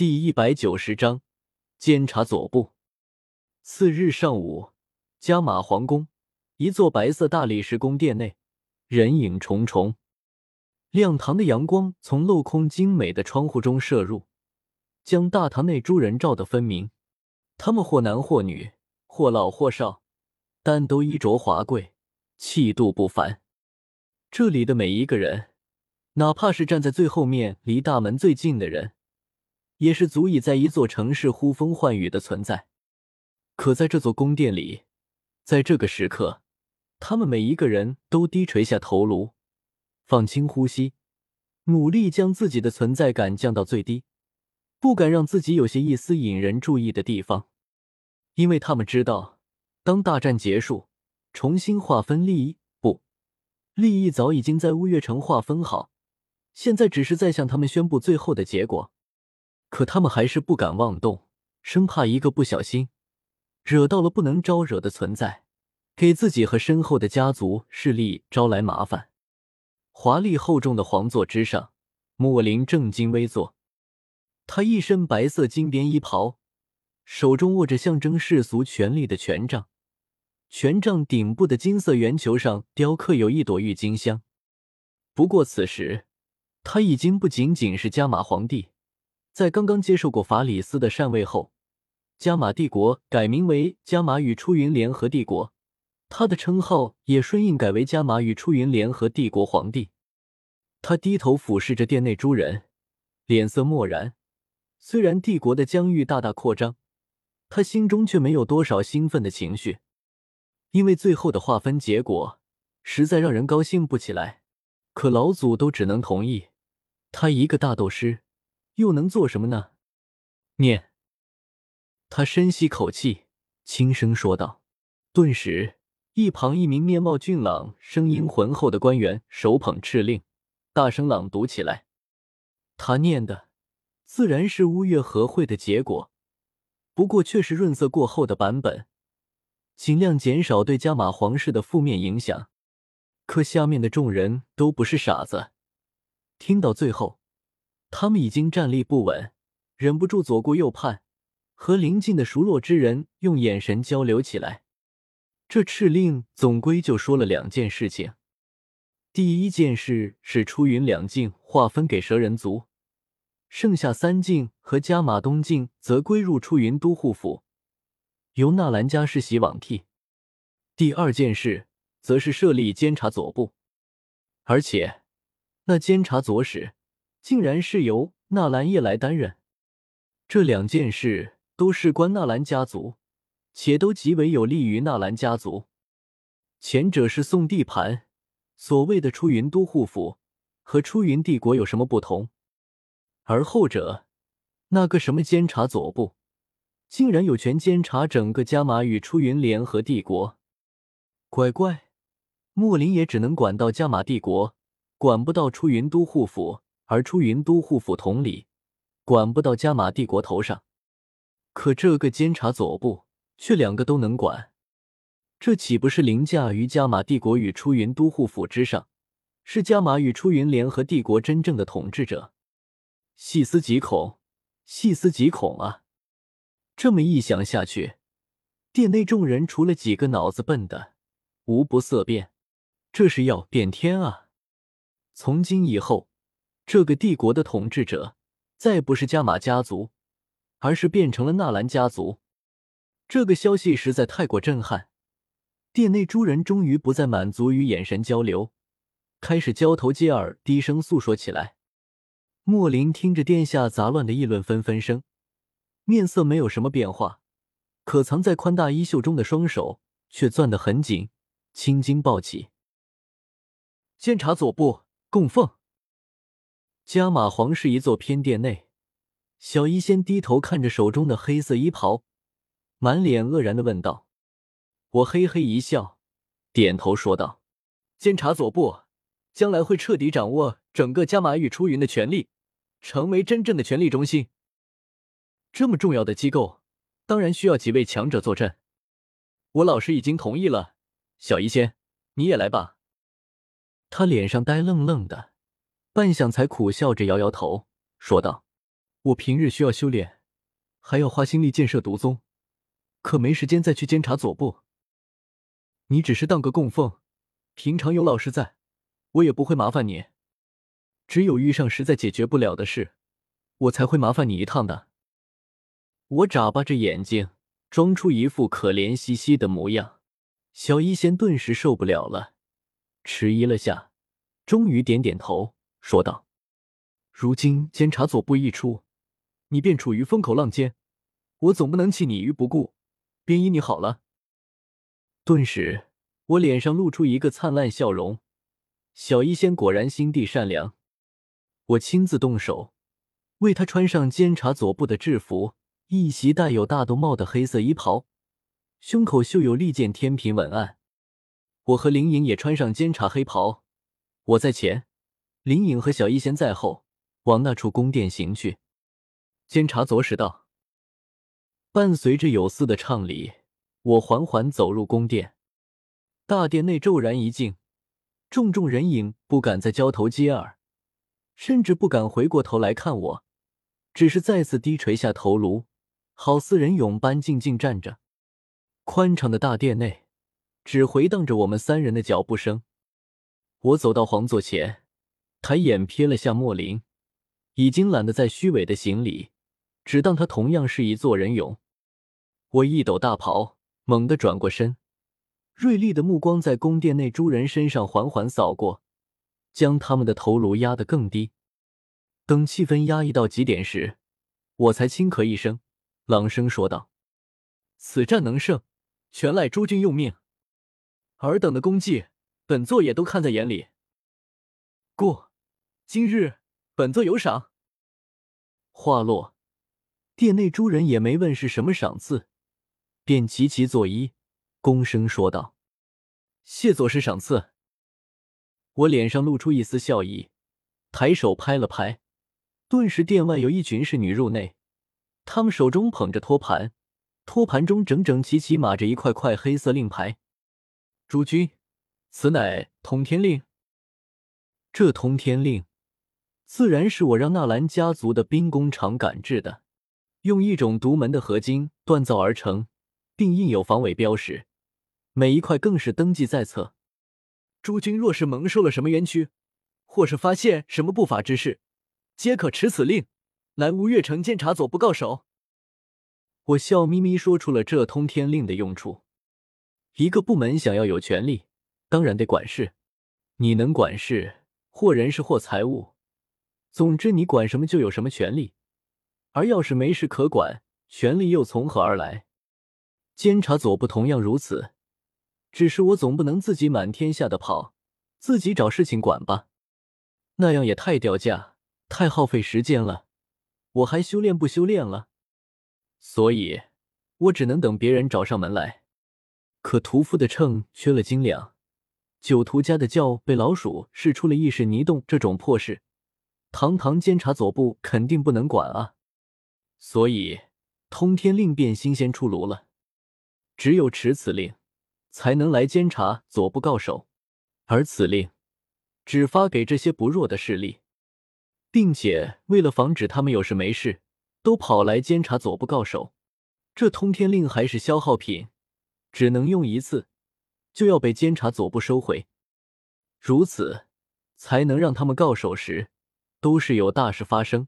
第一百九十章，监察左部。次日上午，加马皇宫一座白色大理石宫殿内，人影重重。亮堂的阳光从镂空精美的窗户中射入，将大堂内诸人照得分明。他们或男或女，或老或少，但都衣着华贵，气度不凡。这里的每一个人，哪怕是站在最后面、离大门最近的人。也是足以在一座城市呼风唤雨的存在，可在这座宫殿里，在这个时刻，他们每一个人都低垂下头颅，放轻呼吸，努力将自己的存在感降到最低，不敢让自己有些一丝引人注意的地方，因为他们知道，当大战结束，重新划分利益，不，利益早已经在乌月城划分好，现在只是在向他们宣布最后的结果。可他们还是不敢妄动，生怕一个不小心，惹到了不能招惹的存在，给自己和身后的家族势力招来麻烦。华丽厚重的皇座之上，莫林正襟危坐，他一身白色金边衣袍，手中握着象征世俗权力的权杖，权杖顶部的金色圆球上雕刻有一朵郁金香。不过此时，他已经不仅仅是加玛皇帝。在刚刚接受过法里斯的禅位后，加玛帝国改名为加玛与出云联合帝国，他的称号也顺应改为加玛与出云联合帝国皇帝。他低头俯视着殿内诸人，脸色漠然。虽然帝国的疆域大大扩张，他心中却没有多少兴奋的情绪，因为最后的划分结果实在让人高兴不起来。可老祖都只能同意，他一个大斗师。又能做什么呢？念。他深吸口气，轻声说道。顿时，一旁一名面貌俊朗、声音浑厚的官员手捧敕令，大声朗读起来。他念的自然是乌月和会的结果，不过却是润色过后的版本，尽量减少对加玛皇室的负面影响。可下面的众人都不是傻子，听到最后。他们已经站立不稳，忍不住左顾右盼，和邻近的熟络之人用眼神交流起来。这敕令总归就说了两件事情：第一件事是出云两境划分给蛇人族，剩下三境和加马东境则归入出云都护府，由纳兰家世袭罔替；第二件事则是设立监察左部，而且那监察左使。竟然是由纳兰叶来担任，这两件事都事关纳兰家族，且都极为有利于纳兰家族。前者是送地盘，所谓的出云都护府和出云帝国有什么不同？而后者，那个什么监察左部，竟然有权监察整个加玛与出云联合帝国。乖乖，莫林也只能管到加玛帝国，管不到出云都护府。而出云都护府统理，管不到加玛帝国头上，可这个监察左部却两个都能管，这岂不是凌驾于加玛帝国与出云都护府之上？是加玛与出云联合帝国真正的统治者？细思极恐，细思极恐啊！这么一想下去，殿内众人除了几个脑子笨的，无不色变。这是要变天啊！从今以后。这个帝国的统治者再不是加玛家族，而是变成了纳兰家族。这个消息实在太过震撼，殿内诸人终于不再满足于眼神交流，开始交头接耳，低声诉说起来。莫林听着殿下杂乱的议论纷纷声，面色没有什么变化，可藏在宽大衣袖中的双手却攥得很紧，青筋暴起。监察左部供奉。加玛皇室一座偏殿内，小医仙低头看着手中的黑色衣袍，满脸愕然的问道：“我嘿嘿一笑，点头说道：‘监察左部将来会彻底掌握整个加玛与出云的权力，成为真正的权力中心。这么重要的机构，当然需要几位强者坐镇。我老师已经同意了，小医仙，你也来吧。’他脸上呆愣愣的。半晌，才苦笑着摇摇头，说道：“我平日需要修炼，还要花心力建设毒宗，可没时间再去监察左部。你只是当个供奉，平常有老师在，我也不会麻烦你。只有遇上实在解决不了的事，我才会麻烦你一趟的。我眨巴着眼睛，装出一副可怜兮兮的模样。小医仙顿时受不了了，迟疑了下，终于点点头，说道：“如今监察左部一出，你便处于风口浪尖，我总不能弃你于不顾，便依你好了。”顿时，我脸上露出一个灿烂笑容。小医仙果然心地善良。我亲自动手，为他穿上监察左部的制服，一袭带有大兜帽的黑色衣袍，胸口绣有利剑天平文案。我和林颖也穿上监察黑袍，我在前，林颖和小一仙在后，往那处宫殿行去。监察左使道，伴随着有司的唱礼，我缓缓走入宫殿。大殿内骤然一静，众众人影不敢再交头接耳。甚至不敢回过头来看我，只是再次低垂下头颅，好似人俑般静静站着。宽敞的大殿内，只回荡着我们三人的脚步声。我走到皇座前，抬眼瞥了下莫林，已经懒得再虚伪的行礼，只当他同样是一座人俑。我一抖大袍，猛地转过身，锐利的目光在宫殿内诸人身上缓缓扫过。将他们的头颅压得更低，等气氛压抑到极点时，我才轻咳一声，朗声说道：“此战能胜，全赖诸君用命。尔等的功绩，本座也都看在眼里。过，今日本座有赏。”话落，殿内诸人也没问是什么赏赐，便齐齐作揖，躬声说道：“谢左师赏赐。”我脸上露出一丝笑意，抬手拍了拍，顿时殿外有一群侍女入内，她们手中捧着托盘，托盘中整整齐齐码着一块块黑色令牌。诸君，此乃通天令。这通天令，自然是我让纳兰家族的兵工厂赶制的，用一种独门的合金锻造而成，并印有防伪标识，每一块更是登记在册。诸君若是蒙受了什么冤屈，或是发现什么不法之事，皆可持此令来吴越城监察左部告首。我笑眯眯说出了这通天令的用处。一个部门想要有权利，当然得管事。你能管事，或人事，或财物，总之你管什么就有什么权利。而要是没事可管，权力又从何而来？监察左部同样如此。只是我总不能自己满天下的跑，自己找事情管吧？那样也太掉价，太耗费时间了。我还修炼不修炼了？所以，我只能等别人找上门来。可屠夫的秤缺了斤两，酒徒家的窖被老鼠试出了意识泥洞，这种破事，堂堂监察左部肯定不能管啊！所以，通天令便新鲜出炉了。只有持此令。才能来监察左部告首，而此令只发给这些不弱的势力，并且为了防止他们有事没事都跑来监察左部告首，这通天令还是消耗品，只能用一次，就要被监察左部收回，如此才能让他们告首时都是有大事发生。